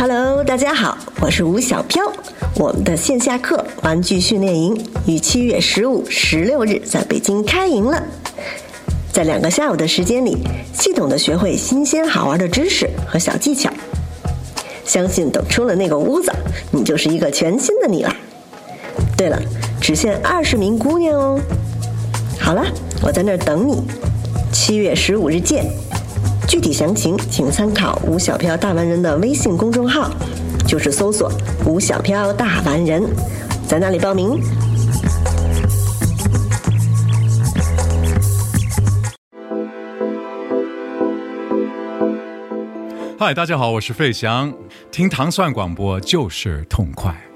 Hello，大家好，我是吴小飘。我们的线下课玩具训练营于七月十五、十六日在北京开营了。在两个下午的时间里，系统的学会新鲜好玩的知识和小技巧。相信等出了那个屋子，你就是一个全新的你了。对了，只限二十名姑娘哦。好了，我在那儿等你。七月十五日见。具体详情请参考吴小飘大完人的微信公众号，就是搜索“吴小飘大完人”，在那里报名。嗨，大家好，我是费翔，听糖蒜广播就是痛快。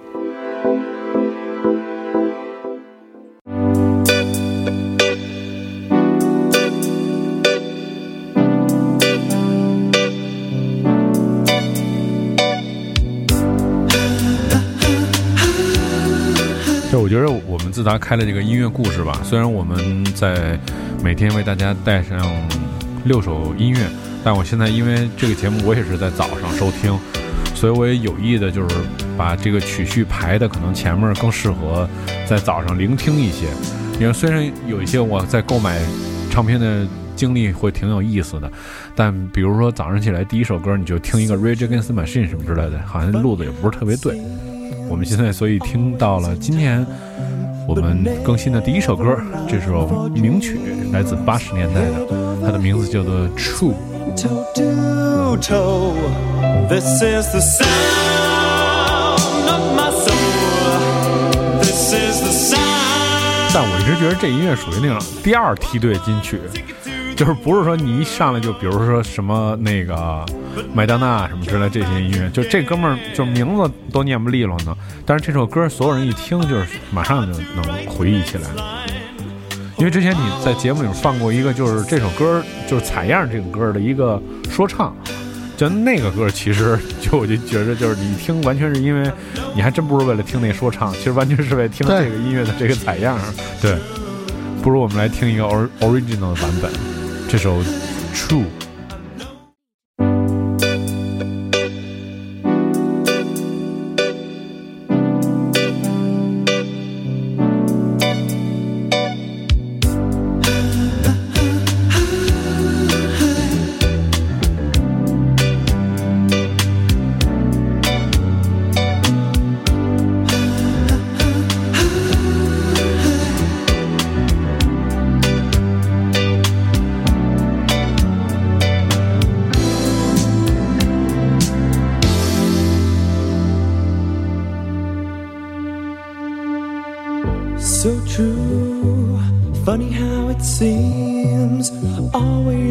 觉得我们自打开了这个音乐故事吧，虽然我们在每天为大家带上六首音乐，但我现在因为这个节目我也是在早上收听，所以我也有意的就是把这个曲序排的可能前面更适合在早上聆听一些，因为虽然有一些我在购买唱片的经历会挺有意思的，但比如说早上起来第一首歌你就听一个 Rage Against the Machine 什么之类的，好像路子也不是特别对。我们现在所以听到了今天我们更新的第一首歌，这首名曲来自八十年代的，它的名字叫做《True》。toe to toe. This is the sound of my soul. This is the sound. 但我一直觉得这音乐属于那种第二梯队金曲，就是不是说你一上来就比如说什么那个麦当娜什么之类这些音乐，就这哥们儿就名字都念不利落呢，但是这首歌所有人一听就是马上就能回忆起来。因为之前你在节目里放过一个，就是这首歌就是采样这个歌的一个说唱，就那个歌其实 就我就觉得就是你一听完全是因为你还真不是为了听那说唱，其实完全是为了听这个音乐的这个采样。对，不如我们来听一个 or original 的版本，这首 True。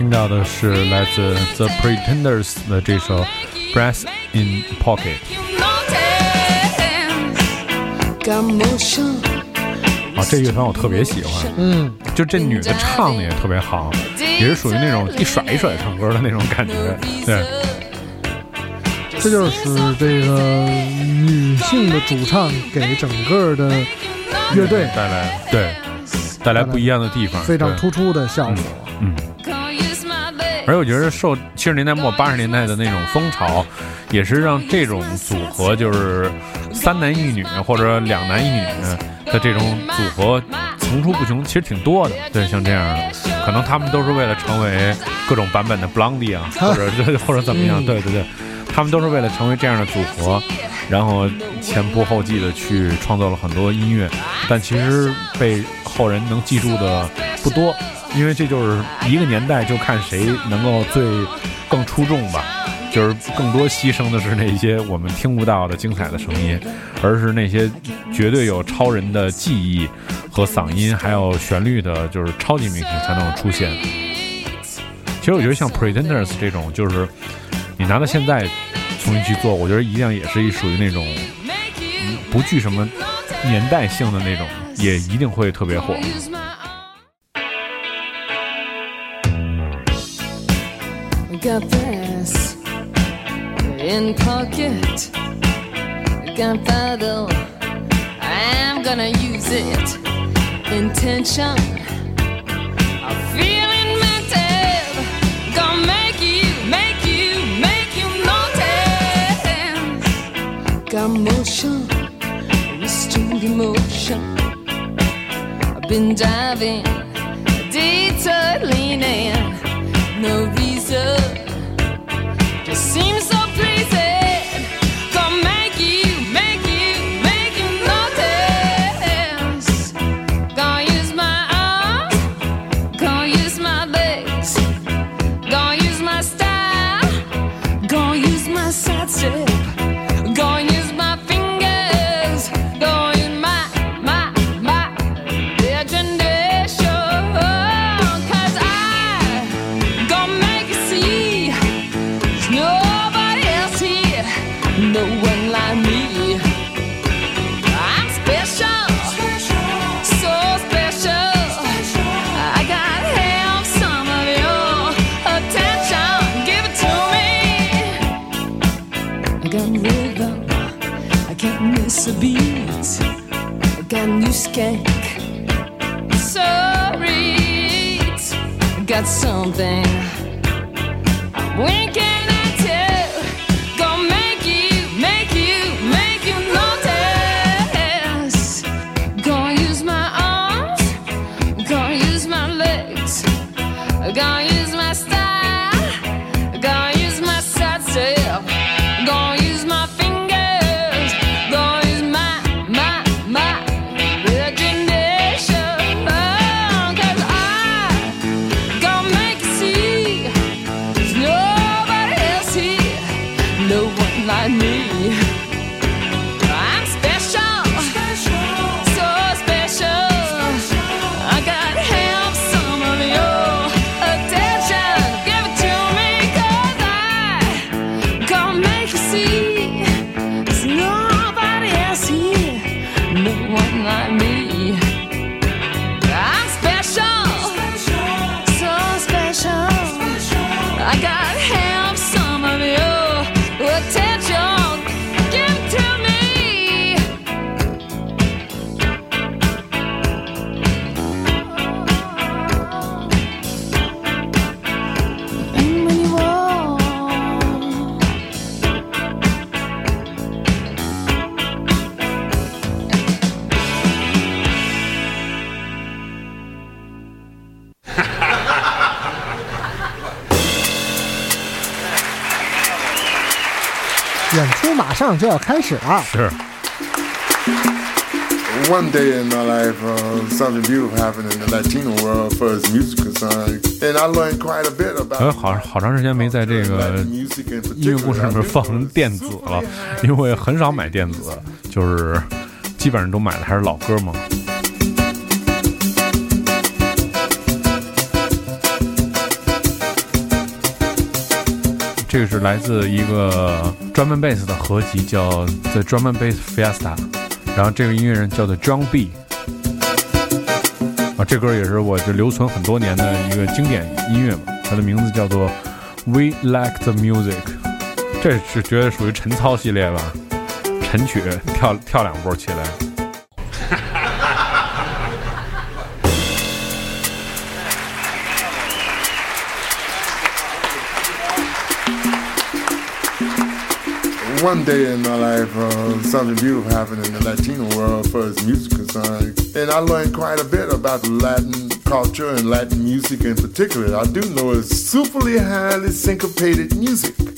听到的是来自 The Pretenders 的这首《Breath in Pocket》。啊，这乐团我特别喜欢，嗯，就这女的唱的也特别好，也是属于那种一甩一甩唱歌的那种感觉。对，这就是这个女性的主唱给整个的乐队带来对带来不一样的地方，非常突出的效果。嗯。而且我觉得受七十年代末八十年代的那种风潮，也是让这种组合就是三男一女或者两男一女的这种组合层出不穷，其实挺多的。对，像这样的，可能他们都是为了成为各种版本的 Blondie 啊，或者 或者怎么样。嗯对对对，他们都是为了成为这样的组合，然后前仆后继的去创作了很多音乐，但其实被后人能记住的不多。因为这就是一个年代，就看谁能够最更出众吧。就是更多牺牲的是那些我们听不到的精彩的声音，而是那些绝对有超人的记忆和嗓音，还有旋律的，就是超级明星才能出现。其实我觉得像 Pretenders 这种，就是你拿到现在重新去做，我觉得一样也是一属于那种不具什么年代性的那种，也一定会特别火。Got this in pocket. Gunpowder. I'm gonna use it. Intention. I'm feeling mental. Gonna make you, make you, make you notice. Got motion, restrained emotion. I've been diving, detour leaning, no reason. Just seems so I got something. 就要开始了。是 One day in my life, uh, something beautiful happened in the Latino world for as music and I learned quite a bit about. 呃，好好长时间没在这个音乐故事里面放电子了，因为很少买电子，就是基本上都买的还是老歌嘛。这个是来自一个 drum and bass 的合集，叫 The Drum and Bass Fiesta，然后这个音乐人叫做 John B。啊，这歌也是我就留存很多年的一个经典音乐嘛，它的名字叫做 We Like the Music。这是绝对属于晨操系列吧？晨曲跳跳两步起来。One day in my life, uh, something beautiful happened in the Latino world for as music concerned, and I learned quite a bit about the Latin culture and Latin music in particular. I do know it's superly highly syncopated music.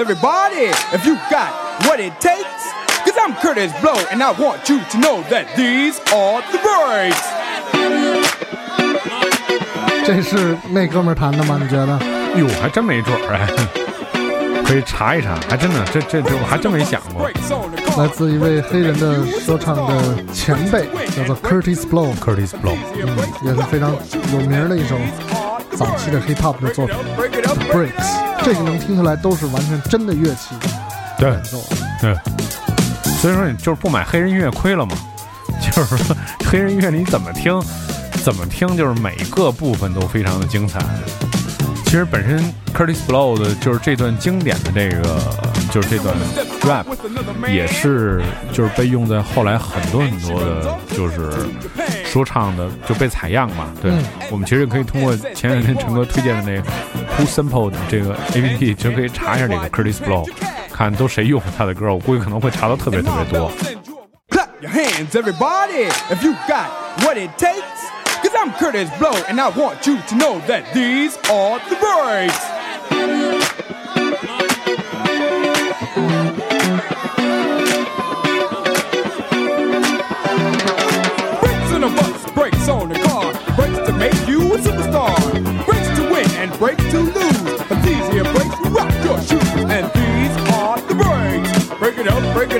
Everybody, if you got what it takes. Cause I'm Curtis Blow, and I want you to know that these are the breaks. 这是那哥们儿弹的吗？你觉得？哟，还真没准儿哎，可以查一查，还真的，这这这我还真没想过。来自一位黑人的说唱的前辈，叫做 Curtis Blow，Curtis Blow，嗯也是非常有名的一首早期的 hip hop 的作品 Breaks。这个能听出来都是完全真的乐器对演奏。对，所以说你就是不买黑人音乐亏了嘛，就是说黑人音乐你怎么听，怎么听，就是每个部分都非常的精彩。其实本身 Curtis Blow 的就是这段经典的这个，就是这段 rap，也是就是被用在后来很多很多的，就是说唱的就被采样嘛。对、嗯我们其实可以通过前两天陈哥推荐的那个 Who Sample 的这个 APP，其实可以查一下这个 Curtis Blow，看都谁用他的歌，我估计可能会查到特别特别多。Clap your hands, everybody, if you got what it takes. Cause I'm Curtis Blow, and I want you to know that these are the breaks. Make you a superstar, brakes to win and brakes to lose. But these here will rock your shoes, and these are the brakes. Break it up, break it up, break it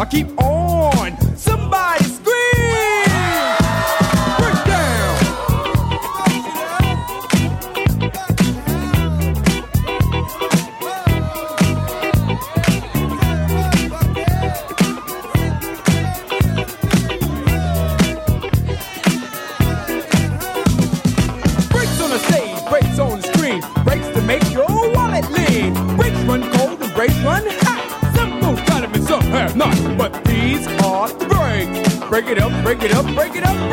I keep on. Brakes. Break it up, break it up, break it up,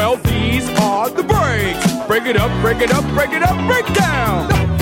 Well, these are the breaks. Break it up, break it up, break it up, break down.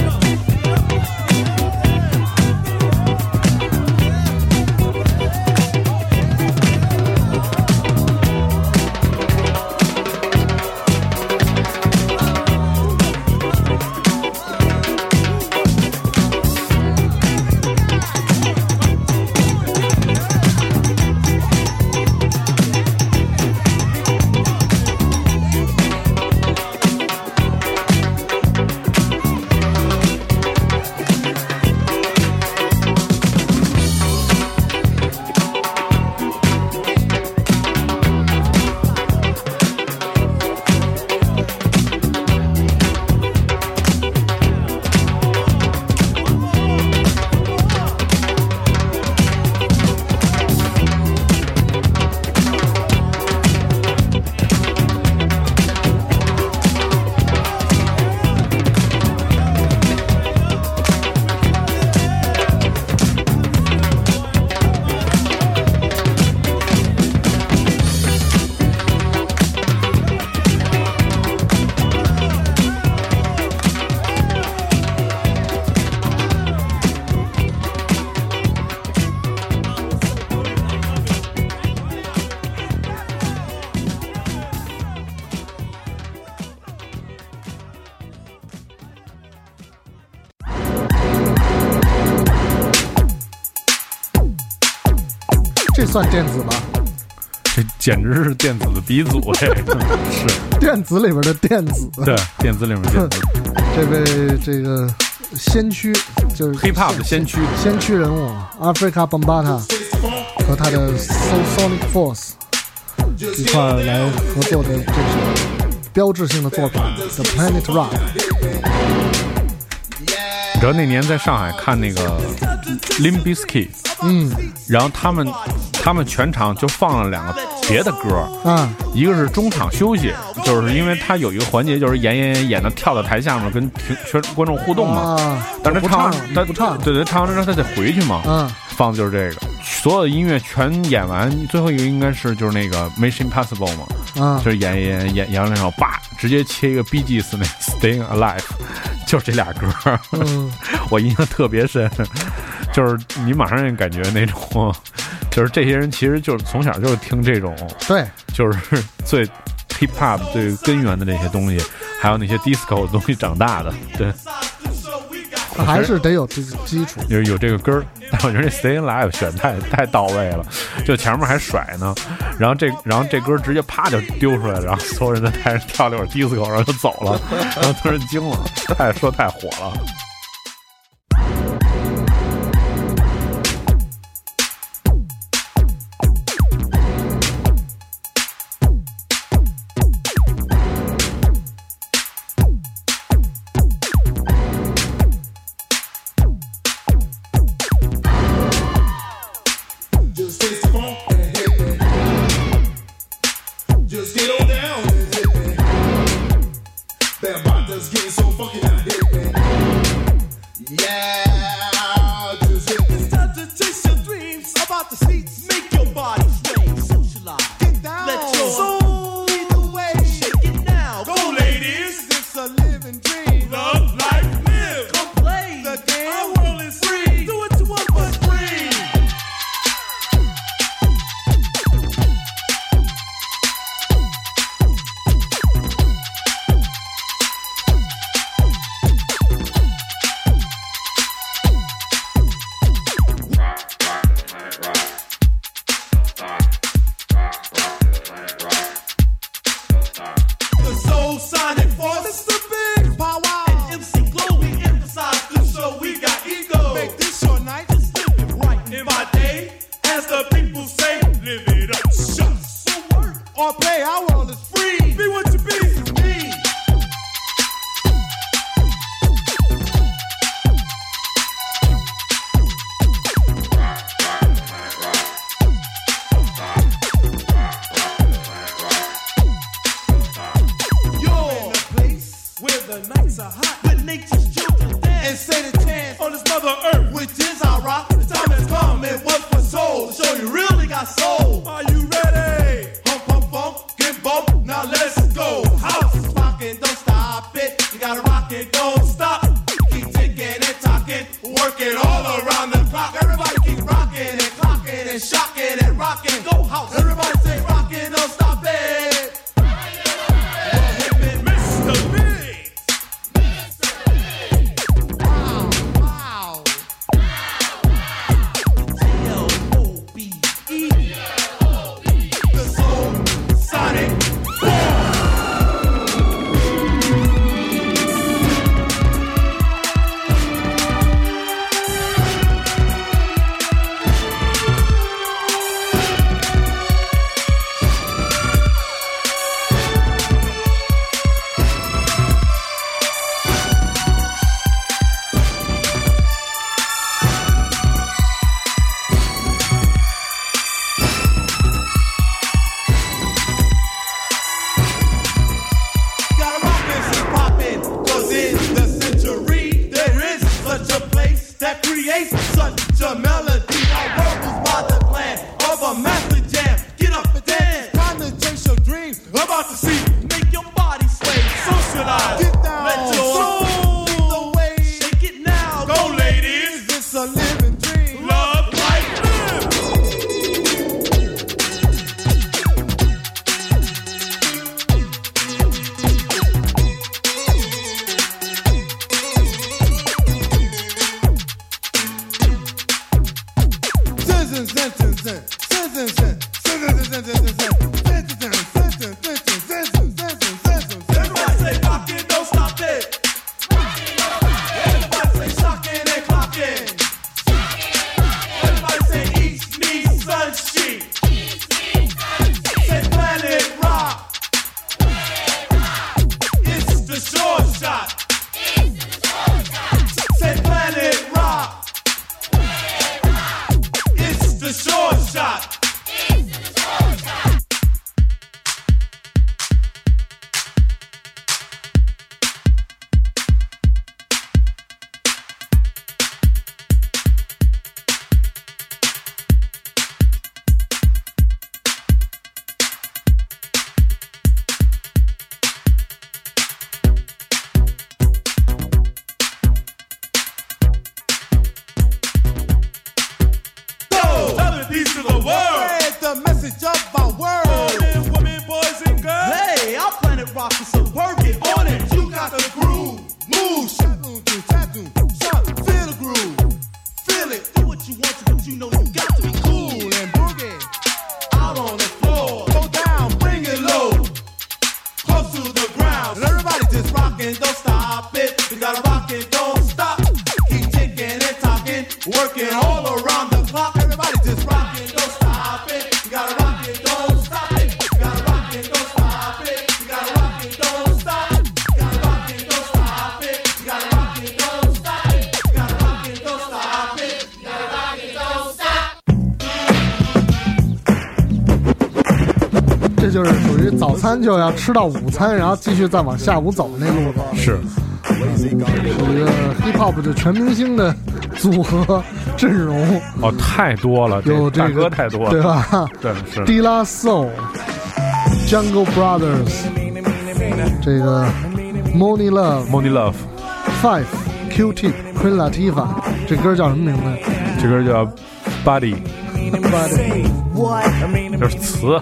算电子吧？这简直是电子的鼻祖，这个是 电子里边的电子。对电子里面电子 这位这个先驱就是 hip hop 的先驱，先驱人物 Africa Bambata 和他的 So Sonic Force 一块儿来合作的这首标志性的作品《The Planet Rock》。你知道那年在上海看那个 Limp Bizkit，嗯然后他们他们全场就放了两个别的歌，嗯。一个是中场休息，就是因为他有一个环节就是演演演演到跳到台下面跟听全观众互动嘛，啊，但是他唱他不唱，对对，唱完之后他得回去嘛，嗯。放的就是这个，所有的音乐全演完，最后一个应该是就是那个 Mission Impossible 嘛，啊就是演演演演完两首，叭，直接切一个 B G S 那 Staying Alive，就是这俩歌，嗯我印象特别深，就是你马上就感觉那种，就是这些人其实就是从小就是听这种，对，就是最 hip hop 最根源的那些东西，还有那些 disco 的东西长大的，对，还是得有这个基础。有有这个根儿。但我觉得这 Stay Alive 选太太到位了，就前面还甩呢，然后这然后这歌直接啪就丢出来了，然后 所有人在台上跳了一会儿 disco，然后就走了，然后突然惊了，太说太火了。吃到午餐，然后继续再往下午走那路子。是，一个 hip hop 的全明星的组合阵容。哦，太多了，有这个歌太多了，对吧？对，是。d i l a sol、Jungle Brothers，这个 Money Love、Money Love、Five、Q Tip、Queen Latifah，这歌叫什么名字？这歌叫 Body。就是词，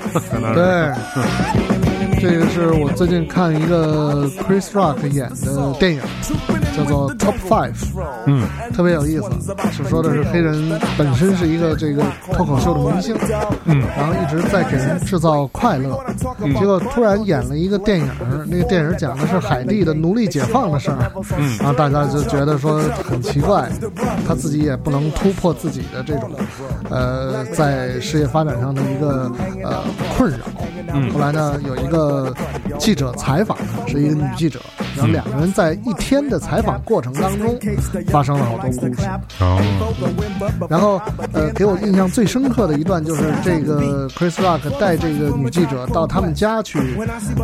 对。这个是我最近看一个 Chris Rock 演的电影，叫做 Top Five，嗯，特别有意思，是说的是黑人本身是一个这个脱口秀的明星，嗯，然后一直在给人制造快乐，嗯、结果突然演了一个电影，那个电影讲的是海地的奴隶解放的事儿，嗯，然后大家就觉得说很奇怪，他自己也不能突破自己的这种，呃，在事业发展上的一个呃困扰。嗯后来呢，有一个记者采访他，是一个女记者，然后两个人在一天的采访过程当中发生了好多故事。哦，然后，呃，给我印象最深刻的一段就是这个 Chris Rock 带这个女记者到他们家去，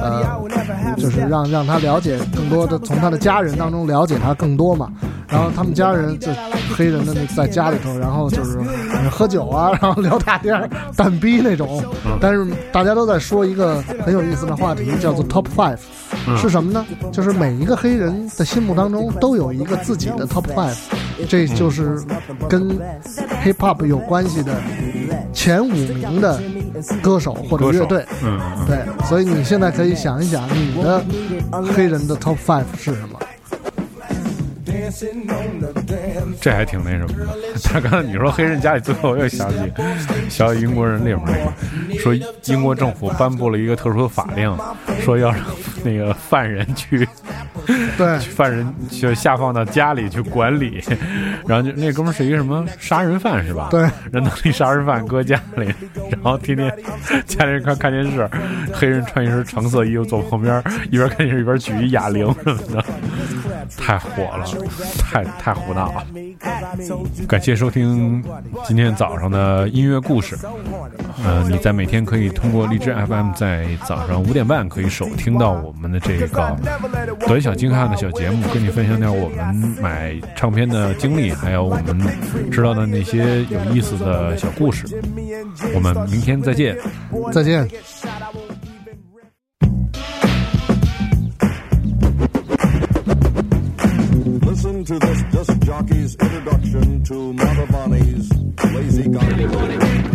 呃，就是让让她了解更多的，从她的家人当中了解她更多嘛。然后他们家人就黑人的那在家里头，然后就是呃喝酒啊，然后聊大天儿、蛋逼那种。但是大家都在说一个很有意思的话题，叫做 Top Five，是什么呢？就是每一个黑人的心目当中都有一个自己的 Top Five，这就是跟 Hip Hop 有关系的前五名的歌手或者乐队。嗯，嗯对，所以你现在可以想一想，你的黑人的 Top Five 是什么？这还挺那什么的。但是刚才你说黑人家里最后，我又想起小英国人里面那个，说英国政府颁布了一个特殊的法令，说要让那个犯人去对，犯人就下放到家里去管理，然后就那哥们儿是一个什么杀人犯是吧？对，人当一杀人犯搁家里，然后天天家里人看看电视，黑人穿一身橙色衣服坐旁边，一边看电视一边举一哑铃什么的，太火了，太太胡闹了。感谢收听今天早上的音乐故事。呃，你在每天可以通过荔枝 FM 在早上五点半可以收听到我们的这个短小精悍的小节目，跟你分享点我们买唱片的经历，还有我们知道的那些有意思的小故事。我们明天再见。再见。To this disc jockey's introduction to Mother Lazy Gun.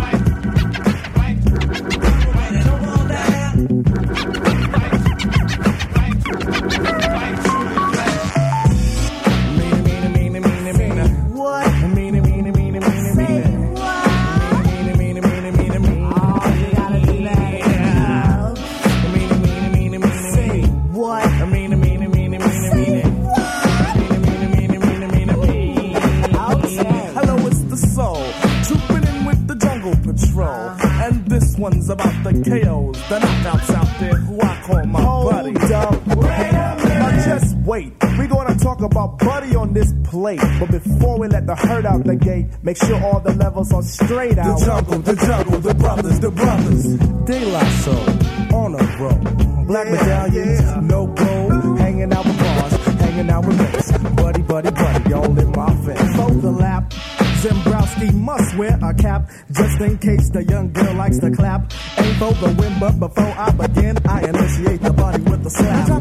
Plate. But before we let the herd out the gate, make sure all the levels are straight out. The jungle, the jungle, the brothers, the brothers. De La Soul, on a roll. Black medallions, no gold. Hanging out with bars, hanging out with mates. Buddy, buddy, buddy, y'all in my face. For the lap. Zembrowski must wear a cap just in case the young girl likes to clap. Ain't for the win, but before I begin, I initiate the body with a slap.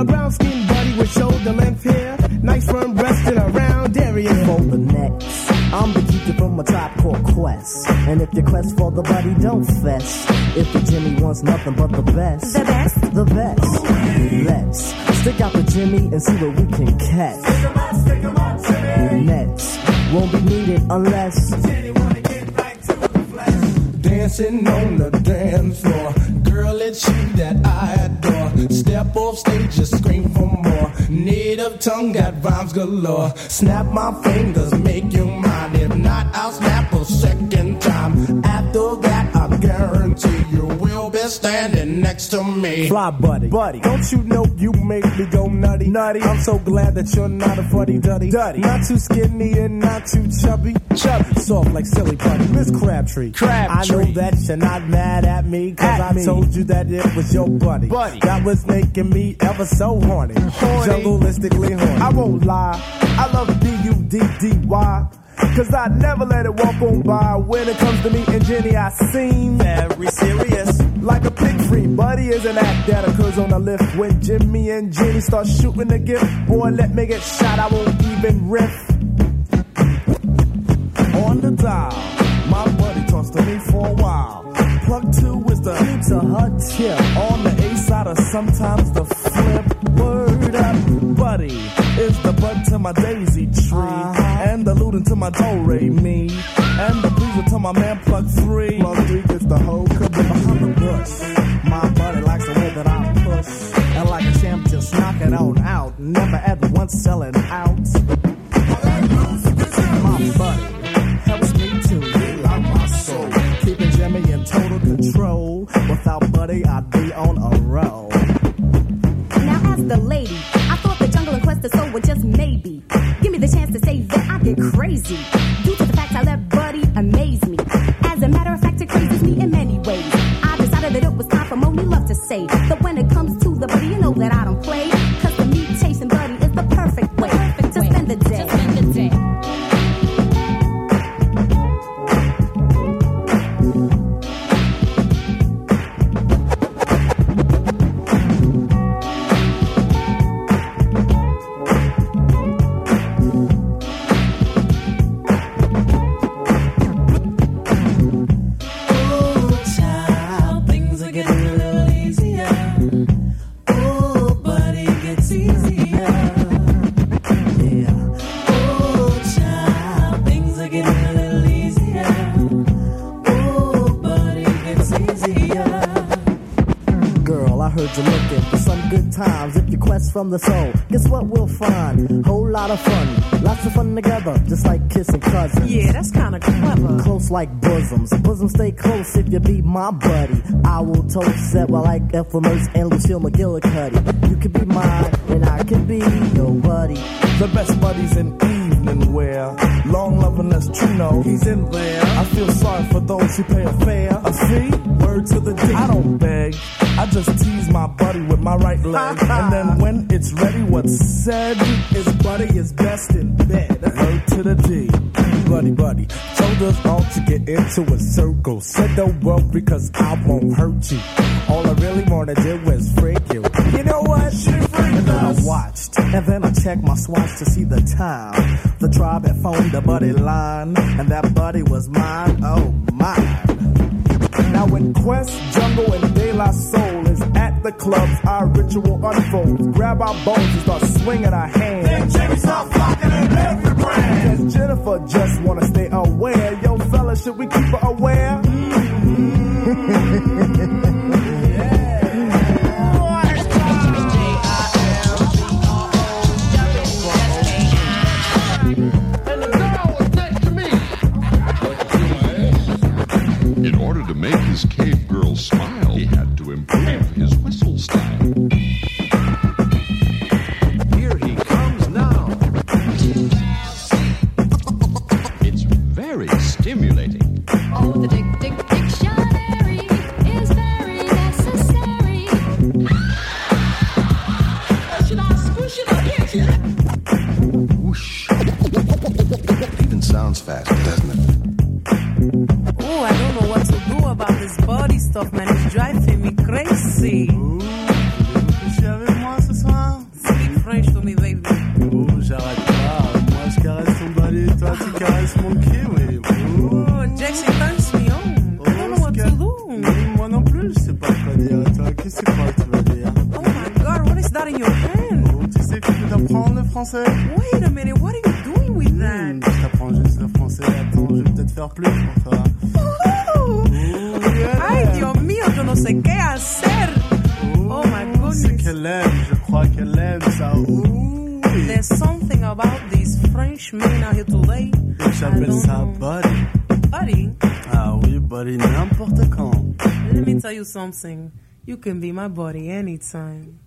A brown skinned buddy with shoulder length hair. Nice firm breast and a round area. for the next. I'm the keeper from a tribe called Quest. And if your quest for the buddy, don't fess. If the Jimmy wants nothing but the best. The best? The best. Let's stick out the Jimmy and see what we can catch. Nets won't be needed unless. Jenny wanna get right to the flesh. Dancing on the dance floor. Girl, it's you that I adore. Step off stage, just scream for more. Native tongue got rhymes galore. Snap my fingers, make you mine. If not, I'll snap a second time. After that, I guarantee you will be standing next to me. Fly buddy, buddy. Don't you know you make me go nutty, nutty? I'm so glad that you're not a fuddy duddy, duddy. Not too skinny and not too chubby, chubby. Soft like silly buddy, Miss Crabtree. Crabtree. I know that you're not mad at me, cause At I me. told you that it was your buddy. Buddy. That was making me ever so horny. Horny. Jungleistically horny. I won't lie, I love B-U-D-D-Y. Cause I never let it walk on by. When it comes to me and Jenny, I seem very serious. Like a pig free, buddy is an act that occurs on the lift. When Jimmy and Jenny start shooting the gift, boy, let me get shot, I won't even riff. On the dial, my buddy talks to me for a while. Plug two is the Q to her tip. On the A side or sometimes the flip. Word up, buddy is the bud to my daisy tree. And the my do re me. And the breezer to my man plug three. Plug three gets the whole caboose. Behind the bush, my buddy likes the way that I push. And like a champ, just knock it on out. Never at once selling out. Heard you're looking for some good times. If you quest from the soul, guess what we'll find? Whole lot of fun, lots of fun together, just like kissing cousins. Yeah, that's kind of clever. Close like bosoms, bosoms stay close if you be my buddy. I will toast that well like Ethel and Lucille McGillicuddy. You can be mine, and I can be your buddy. The best buddies in evening wear. Long loving us true know he's in there. I feel sorry for those who pay a fare. Uh, a fee? Word to the D. I don't beg. I just tease my buddy with my right leg. and then when it's ready, what's said is buddy is best in bed. Word to the D. Buddy, buddy. Told us all to get into a circle. Said don't worry cause I won't hurt you. All I really wanna do is freak you. You know what? She I watched, and then I checked my swatch to see the time. The tribe had phoned the buddy line, and that buddy was mine. Oh, mine. Now when Quest, Jungle, and De La Soul is at the clubs, our ritual unfolds. Grab our bones and start swinging our hands. Then Jimmy start flocking in every brand. Cause Jennifer just wanna stay aware. Yo, fella, should we keep her aware? In bouncing. You can be my buddy anytime.